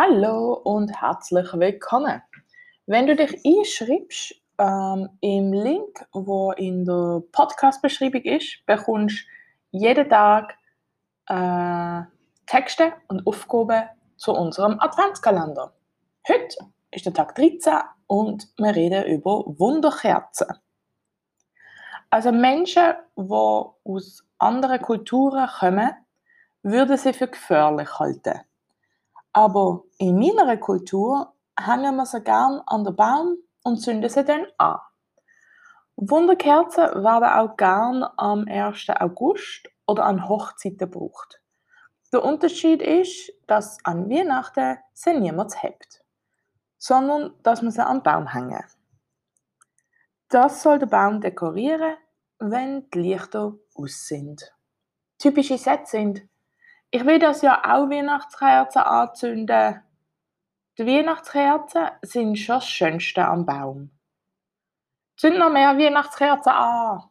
Hallo und herzlich willkommen. Wenn du dich einschreibst, ähm, im Link, wo in der Podcast-Beschreibung ist, bekommst du jeden Tag äh, Texte und Aufgaben zu unserem Adventskalender. Heute ist der Tag 13 und wir reden über Wunderkerzen. Also Menschen, die aus anderen Kulturen kommen, würden sie für gefährlich halten. Aber in meiner Kultur hängen wir sie gern an den Baum und zünden sie dann an. Wunderkerzen werden auch gern am 1. August oder an Hochzeiten gebraucht. Der Unterschied ist, dass an Weihnachten sie niemand hebt, sondern dass man sie am Baum hängen. Das soll der Baum dekorieren, wenn die Lichter aus sind. Typische Sätze sind ich will das Jahr auch Weihnachtskerzen anzünden. Die Weihnachtskerzen sind schon das Schönste am Baum. Zünd noch mehr Weihnachtskerzen an.